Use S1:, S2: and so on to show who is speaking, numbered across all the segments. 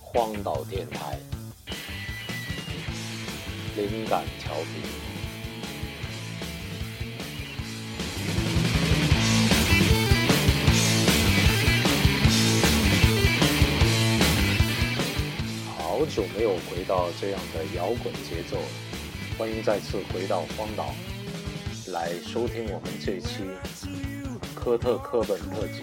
S1: 荒岛电台，灵感调频。好久没有回到这样的摇滚节奏，欢迎再次回到荒岛，来收听我们这期科特·科本特辑。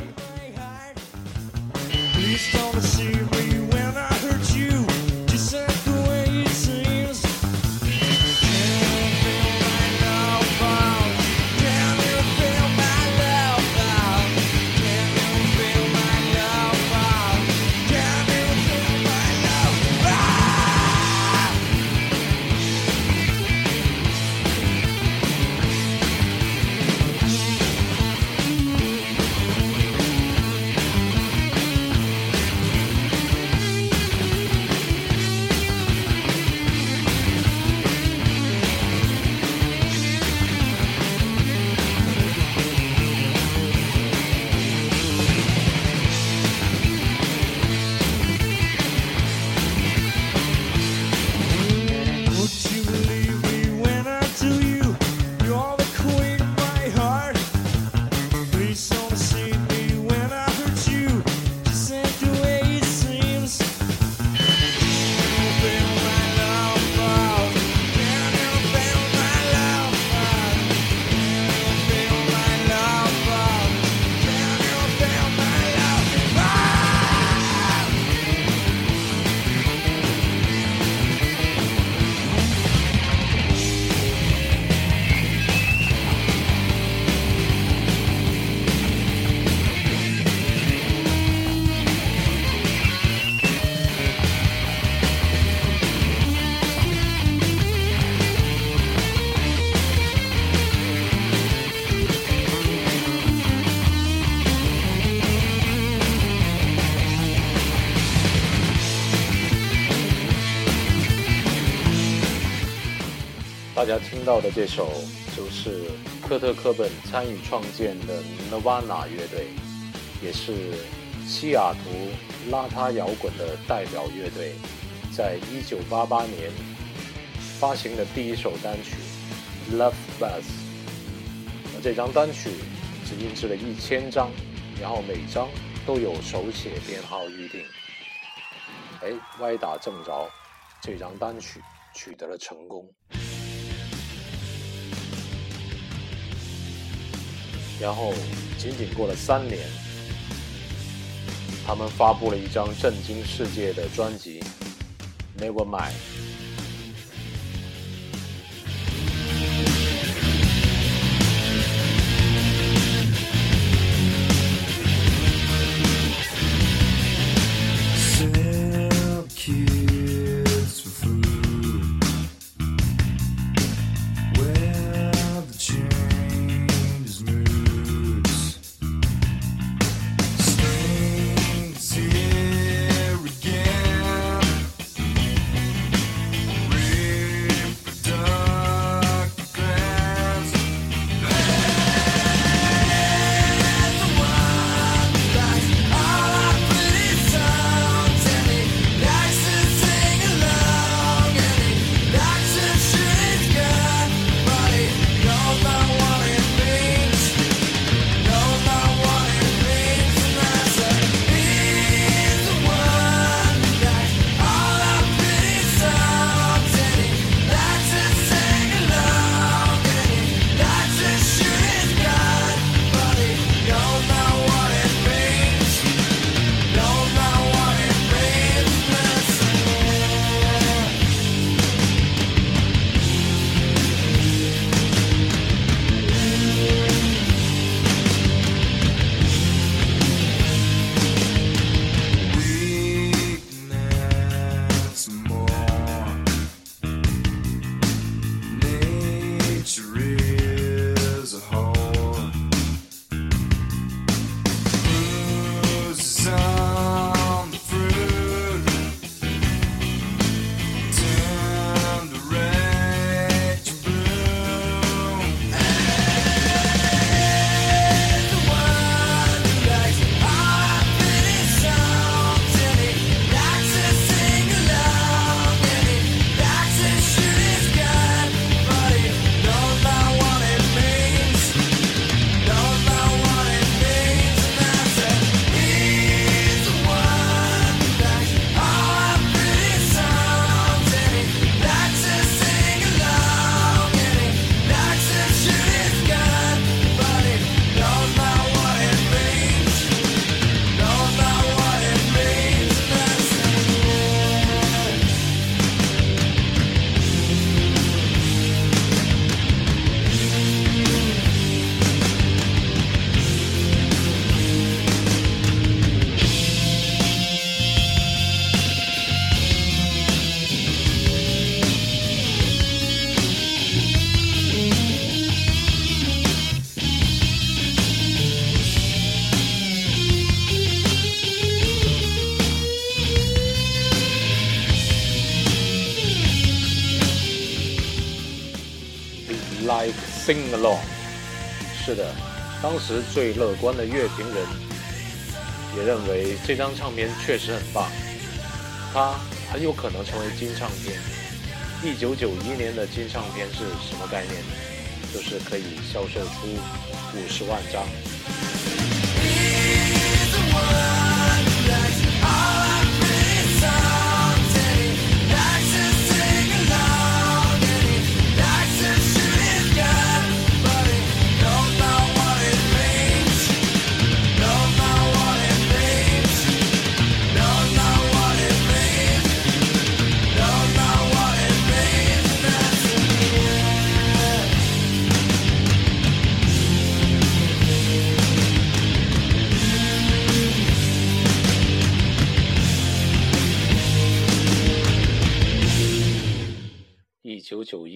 S1: 到的这首就是科特·科本参与创建的 Nirvana 乐队，也是西雅图邋遢摇滚的代表乐队，在1988年发行的第一首单曲《Love Buzz》。这张单曲只印制了一千张，然后每张都有手写编号预定。哎，歪打正着，这张单曲取得了成功。然后仅仅过了三年，他们发布了一张震惊世界的专辑《Nevermind》。Like Sing Along。是的，当时最乐观的乐评人也认为这张唱片确实很棒，它很有可能成为金唱片。一九九一年的金唱片是什么概念？就是可以销售出五十万张。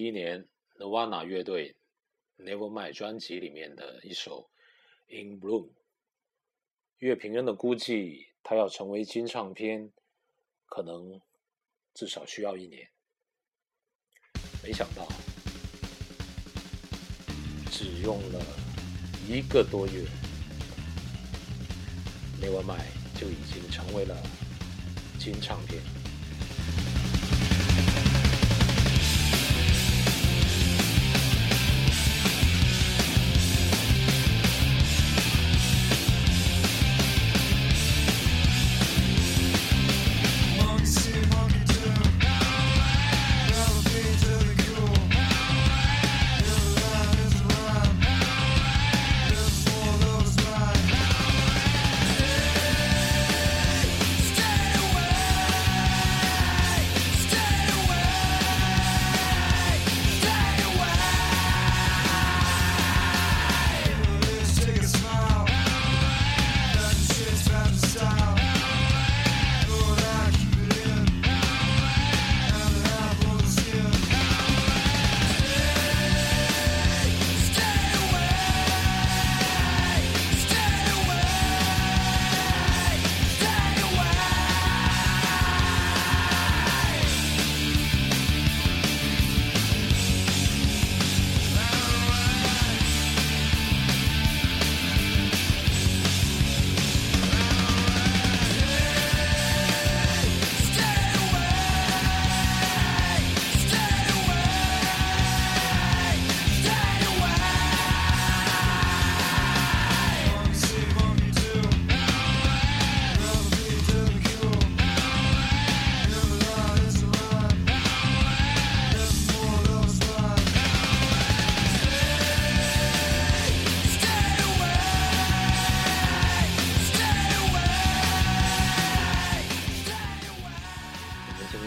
S1: 一年 n i v a n a 乐队 Nevermind 专辑里面的一首《In Bloom》，乐评人的估计，它要成为金唱片，可能至少需要一年。没想到，只用了一个多月，Nevermind 就已经成为了金唱片。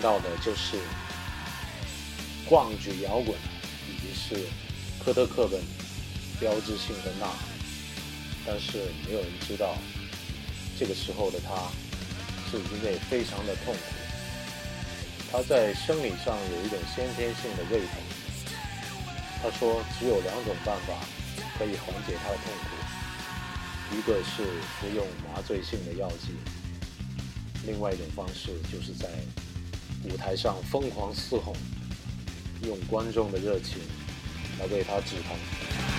S1: 到的就是逛举摇滚，以及是科特·克本标志性的呐喊，但是没有人知道，这个时候的他是因为非常的痛苦，他在生理上有一种先天性的胃疼。他说，只有两种办法可以缓解他的痛苦，一个是服用麻醉性的药剂，另外一种方式就是在舞台上疯狂嘶吼，用观众的热情来为他止疼。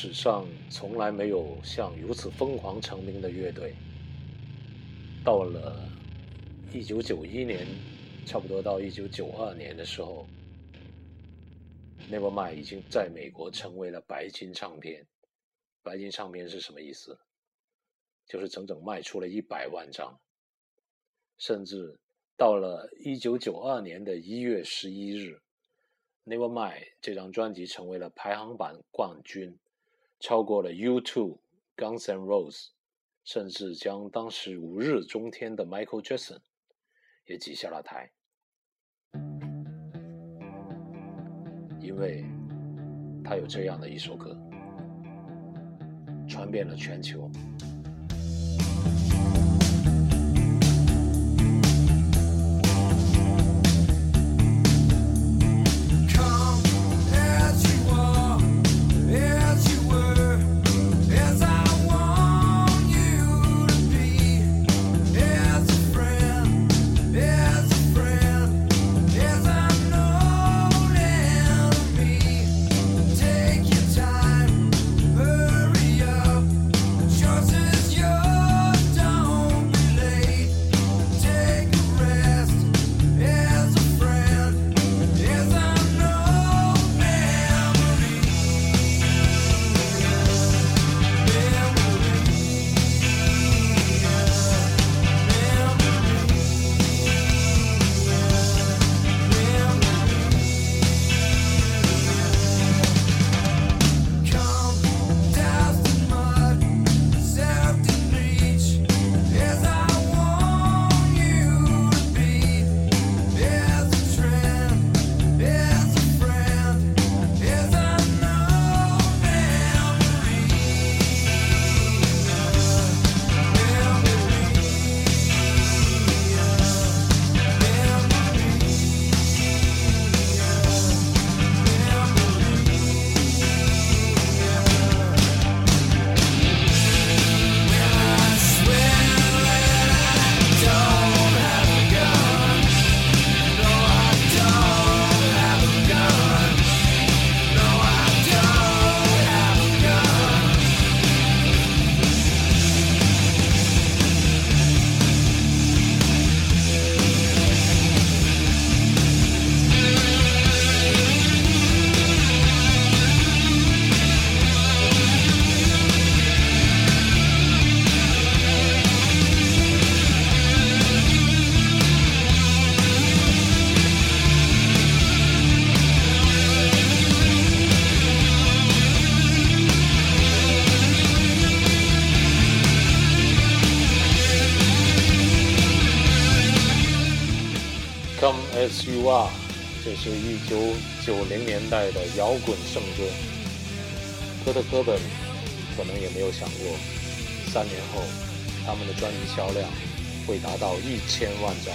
S1: 史上从来没有像如此疯狂成名的乐队。到了一九九一年，差不多到一九九二年的时候，Nevermind 已经在美国成为了白金唱片。白金唱片是什么意思？就是整整卖出了一百万张。甚至到了一九九二年的一月十一日。Nevermind 这张专辑成为了排行榜冠军，超过了 U2 Guns N' Roses，甚至将当时如日中天的 Michael Jackson 也挤下了台，因为他有这样的一首歌，传遍了全球。哇这是一九九零年代的摇滚圣歌。哥特·哥本可能也没有想过，三年后他们的专辑销量会达到一千万张。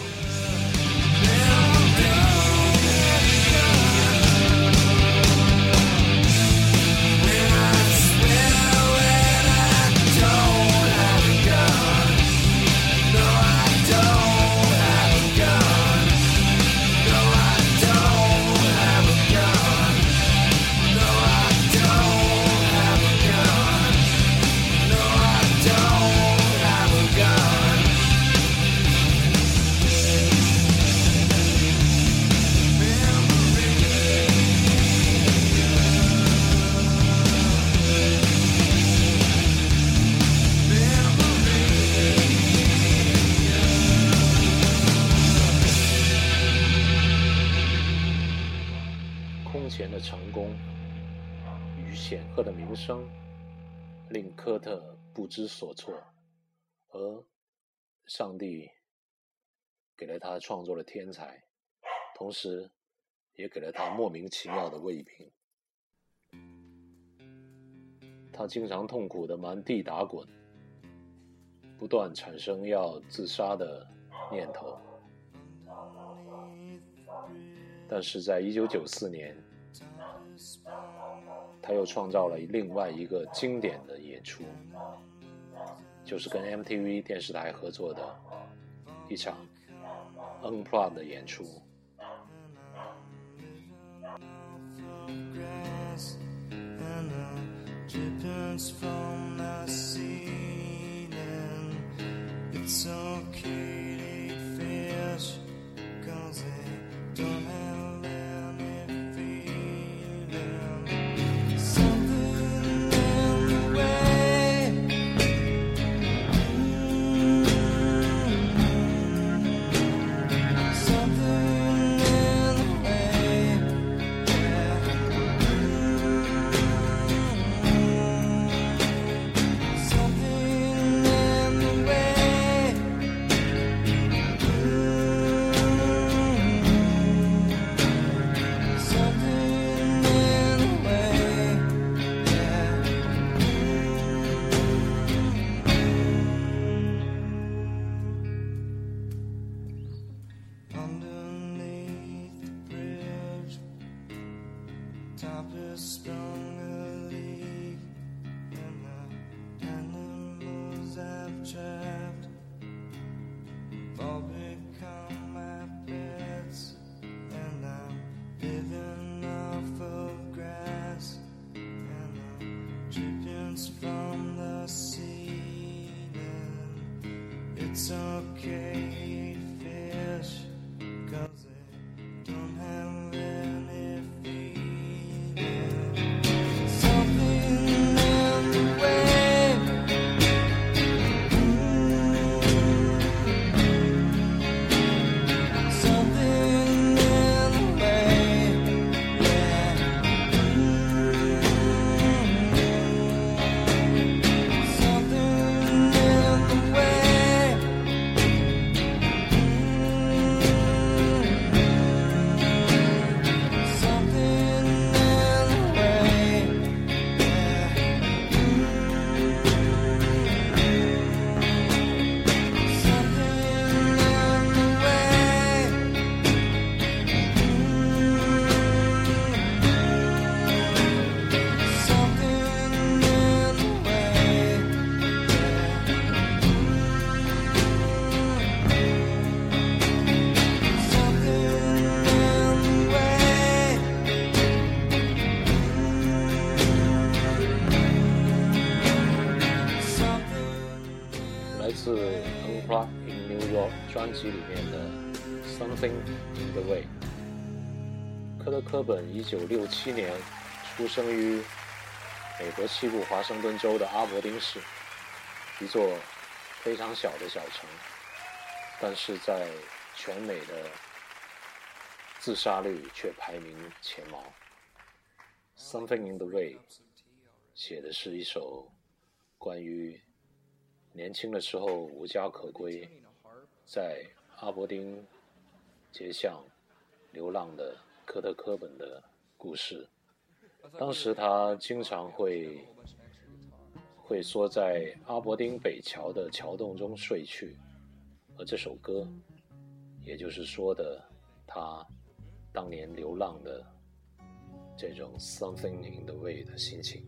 S1: 科特不知所措，而上帝给了他创作的天才，同时也给了他莫名其妙的胃病。他经常痛苦的满地打滚，不断产生要自杀的念头。但是在一九九四年，他又创造了另外一个经典的演出，就是跟 MTV 电视台合作的一场 Unplugged 演出。科本1967年出生于美国西部华盛顿州的阿伯丁市，一座非常小的小城，但是在全美的自杀率却排名前茅。《Something in the Way》写的是一首关于年轻的时候无家可归，在阿伯丁街巷流浪的科特·科本的故事。当时他经常会会缩在阿伯丁北桥的桥洞中睡去，而这首歌，也就是说的他当年流浪的这种 something in the way 的心情。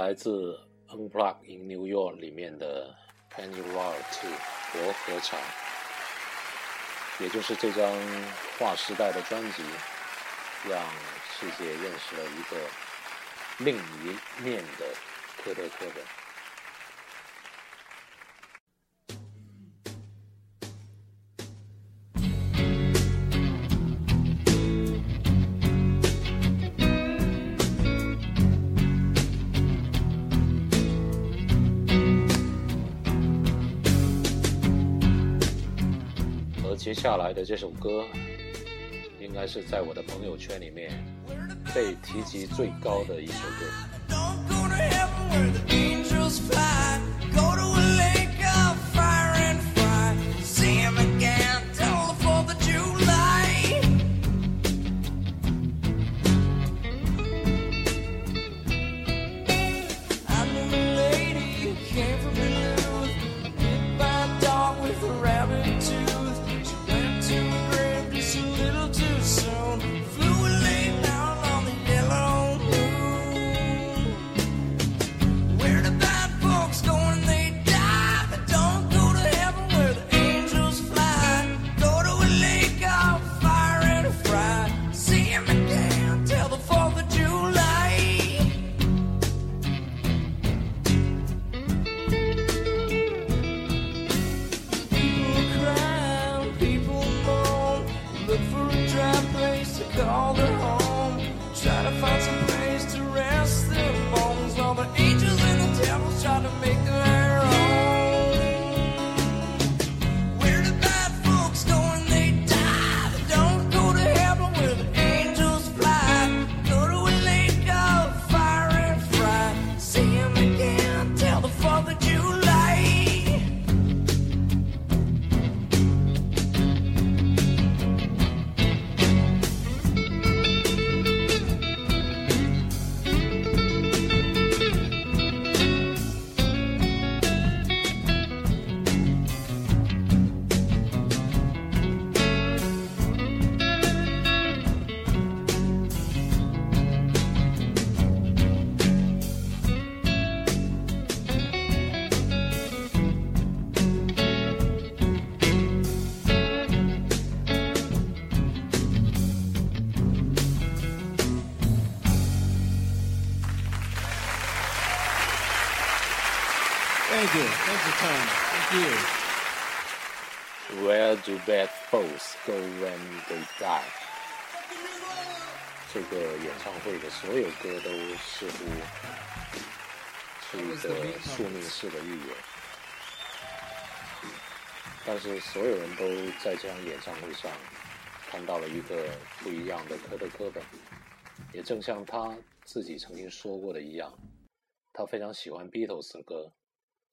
S1: 来自《Unplugged in New York》里面的《Pandora Two》活合场，也就是这张划时代的专辑，让世界认识了一个另一面的科特·科本。接下来的这首歌，应该是在我的朋友圈里面被提及最高的一首歌。Where do bad folks go when they die？这个演唱会的所有歌都似乎是一个宿命式的预言，但是所有人都在这场演唱会上看到了一个不一样的科特·科本，也正像他自己曾经说过的一样，他非常喜欢 Beatles 的歌，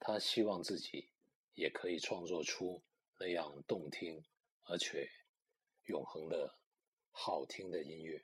S1: 他希望自己也可以创作出那样动听而且永恒的好听的音乐。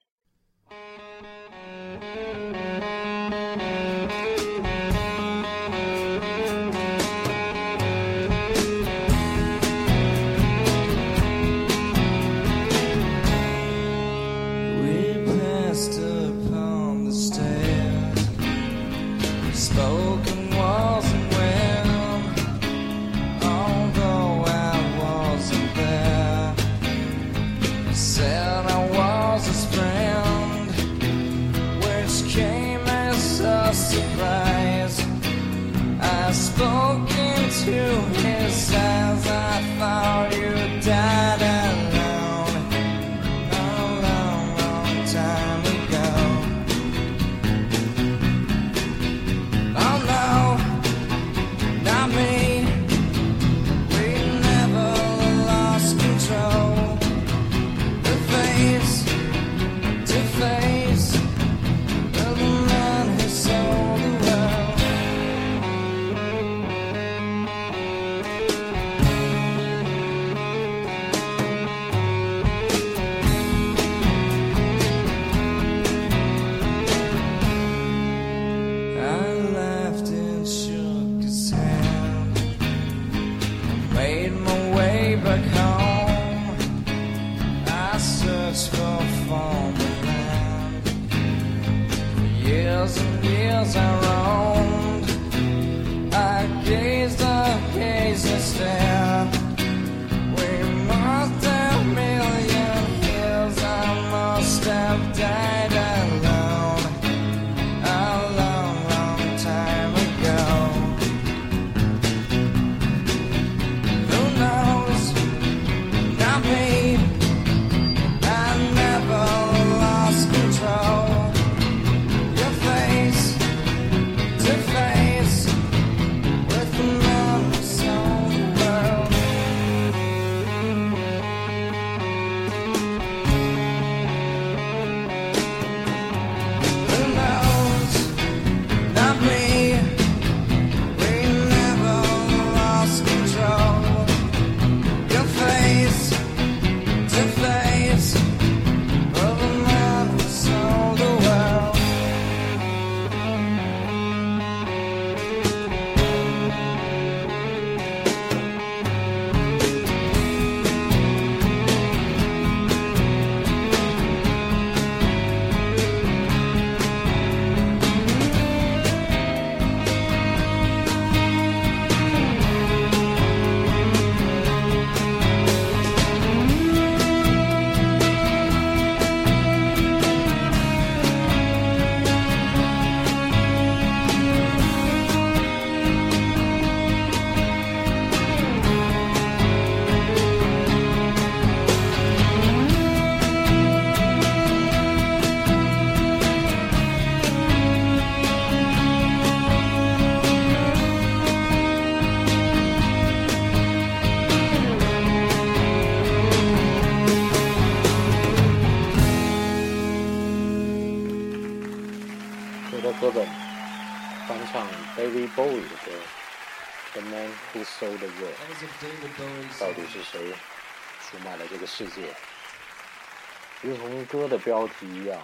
S2: 的标题一样，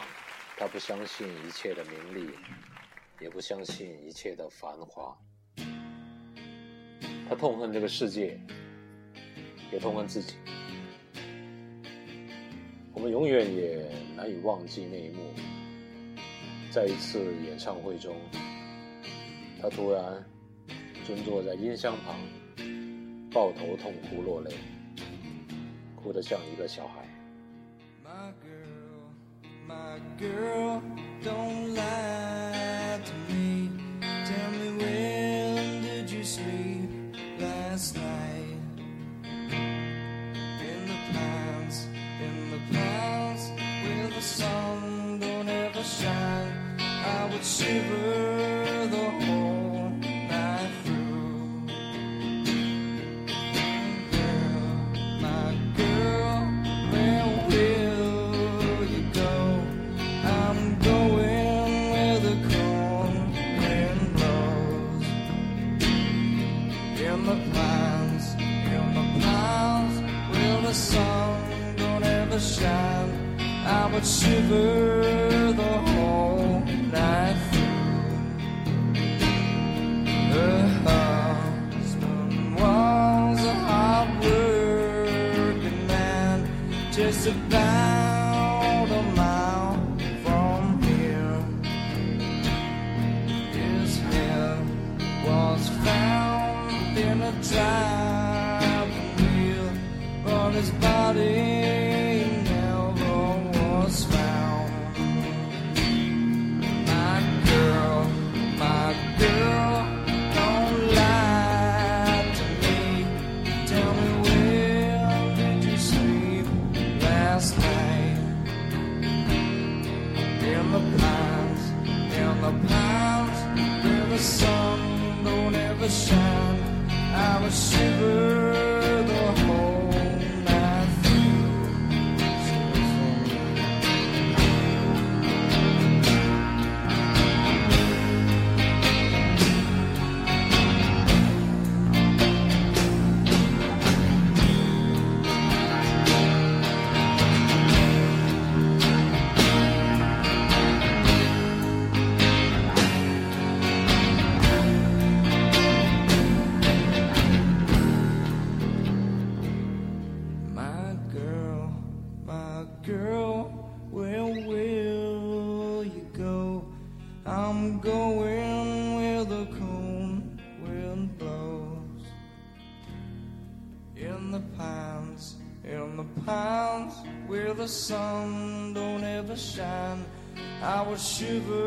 S2: 他不相信一切的名利，也不相信一切的繁华。他痛恨这个世界，也痛恨自己。我们永远也难以忘记那一幕。在一次演唱会中，他突然蹲坐在音箱旁，抱头痛哭落泪，哭得像一个小孩。
S1: Girl, don't lie to me. Tell me when did you sleep shine. I would shiver the whole night through. Her husband was a hard-working man, just about a mile from here. His head was found in a driving but his body shine. you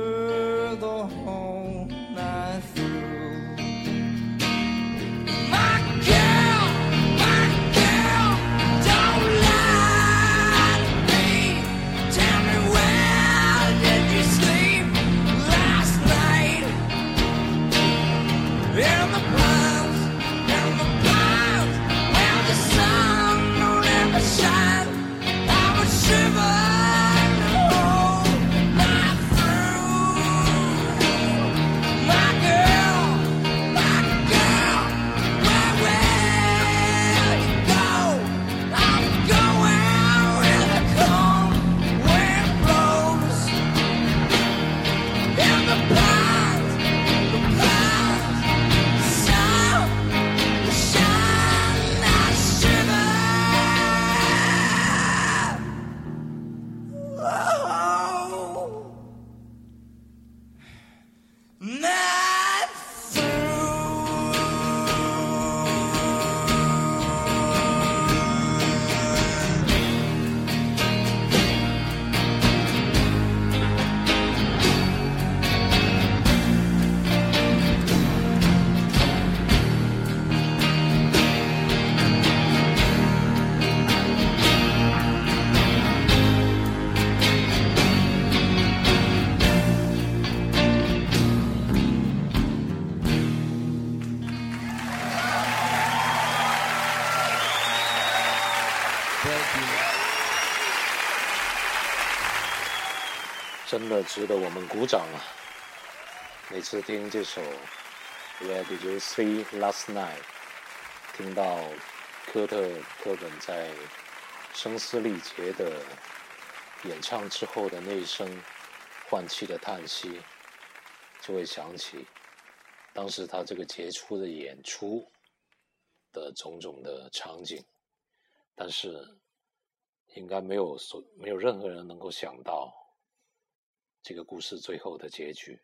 S2: 真的值得我们鼓掌啊！每次听这首《Where Did You See Last Night》，听到科特·科本在声嘶力竭的演唱之后的那一声换气的叹息，就会想起当时他这个杰出的演出的种种的场景，但是应该没有所没有任何人能够想到这个故事最后的结局。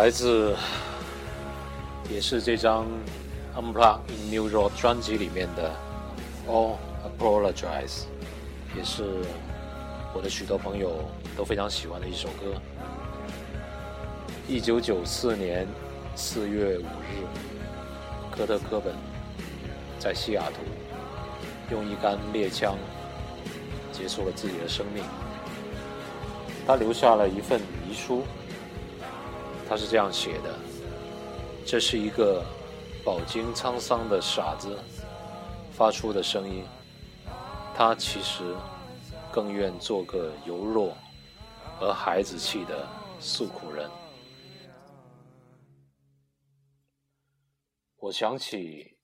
S2: 来自也是这张《Unplugged in New Road》专辑里面的《All Apologize》，也是我的许多朋友都非常喜欢的一首歌。一九九四年四月五日，科特·科本在西雅图用一杆猎枪结束了自己的生命。他留下了一份遗书，他是这样写的：“这是一个饱经沧桑的傻子发出的声音，他其实更愿做个柔弱而孩子气的诉苦人。”我想起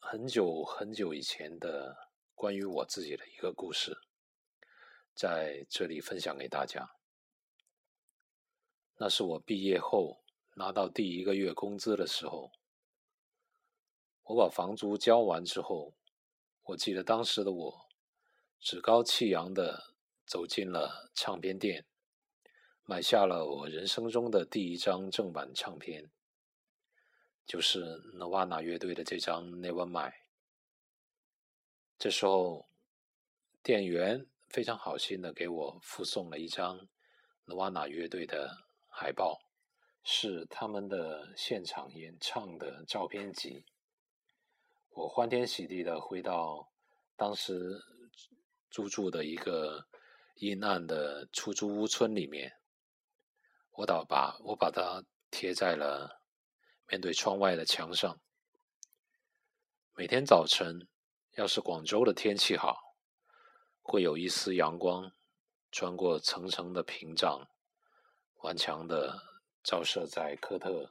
S2: 很久很久以前的关于我自己的一个故事，在这里分享给大家。那是我毕业后拿到第一个月工资的时候，我把房租交完之后，我记得当时的我趾高气扬的走进了唱片店，买下了我人生中的第一张正版唱片。就是 Nirvana 乐队的这张 Nevermind。这时候，店员非常好心的给我附送了一张 Nirvana 乐队的海报，是他们的现场演唱的照片集。我欢天喜地的回到当时租住的一个阴暗的出租屋村里面，我倒把我把它贴在了。面对窗外的墙上，每天早晨，要是广州的天气好，会有一丝阳光穿过层层的屏障，顽强的照射在科特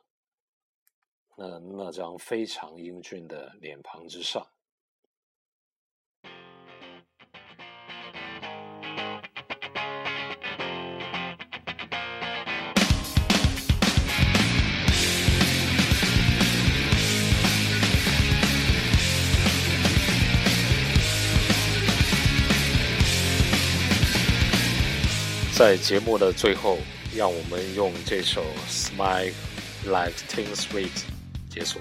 S2: 那那张非常英俊的脸庞之上。在节目的最后，让我们用这首《Smile Like Teen Sweet》结束。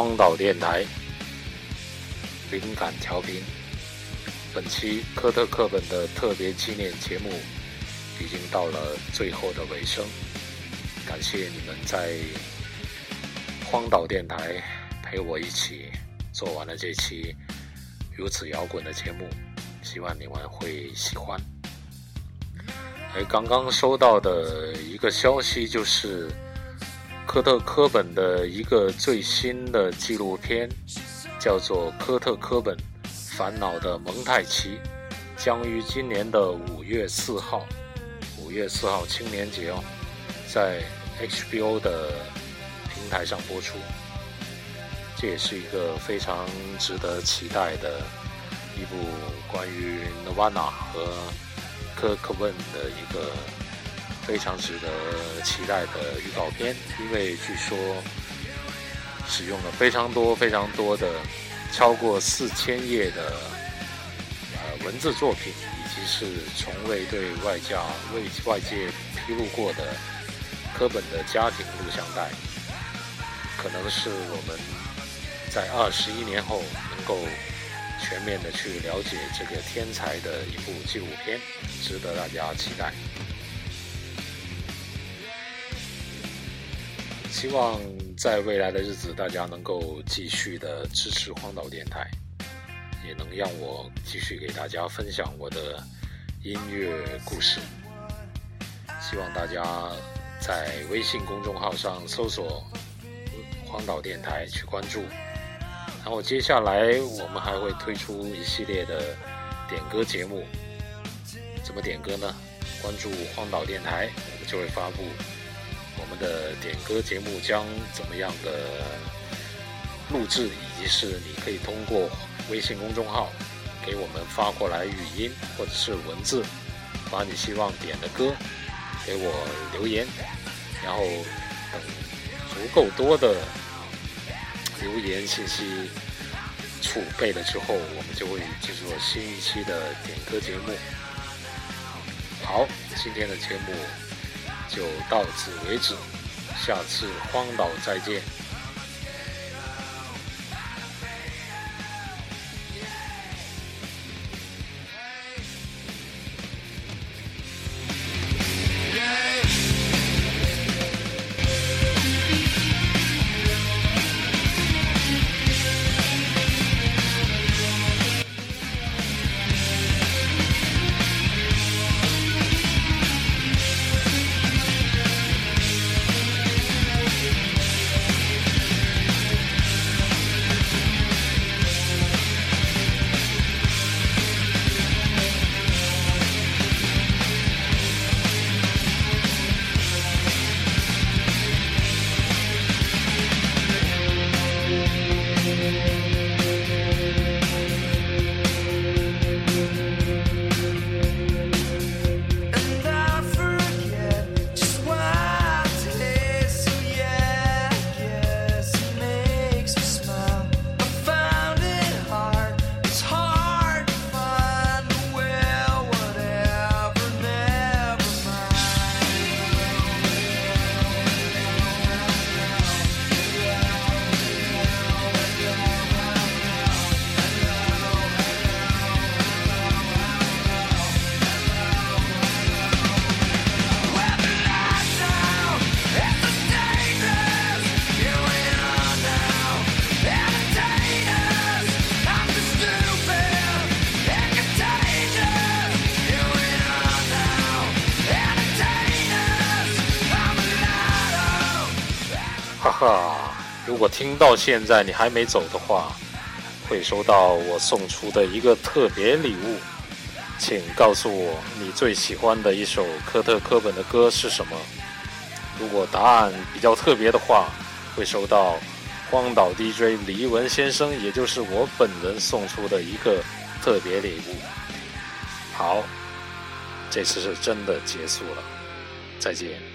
S2: 荒岛电台灵感调频。本期科特课本的特别纪念节目已经到了最后的尾声，感谢你们在荒岛电台陪我一起做完了这期如此摇滚的节目，希望你们会喜欢。而刚刚收到的一个消息就是，科特·科本的一个最新的纪录片，叫做《科特·科本烦恼的蒙太奇》，将于今年的五月四号，五月四号青年节哦，在 HBO 的平台上播出。这也是一个非常值得期待的一部关于 Nirvana 和科克问的一个非常值得期待的预告片，因为据说使用了非常多非常多的超过四千页的呃文字作品，以及是从未对外界为外界披露过的科本的家庭录像带，可能是我们在二十一年后能够全面的去了解这个天才的一部纪录片，值得大家期待。希望在未来的日子，大家能够继续的支持荒岛电台，也能让我继续给大家分享我的音乐故事。希望大家在微信公众号上搜索“荒岛电台”去关注。然后接下来我们还会推出一系列的点歌节目，怎么点歌呢？关注荒岛电台，我们就会发布的点歌节目将怎么样的录制，以及是你可以通过微信公众号给我们发过来语音或者是文字，把你希望点的歌给我留言，然后等足够多的留言信息储备了之后，我们就会制作新一期的点歌节目。好，今天的节目就到此为止，下次荒岛再见。果听到现在你还没走的话，会收到我送出的一个特别礼物。请告诉我你最喜欢的一首科特·科本的歌是什么？如果答案比较特别的话，会收到荒岛 DJ 黎文先生，也就是我本人送出的一个特别礼物。好，这次是真的结束了，再见。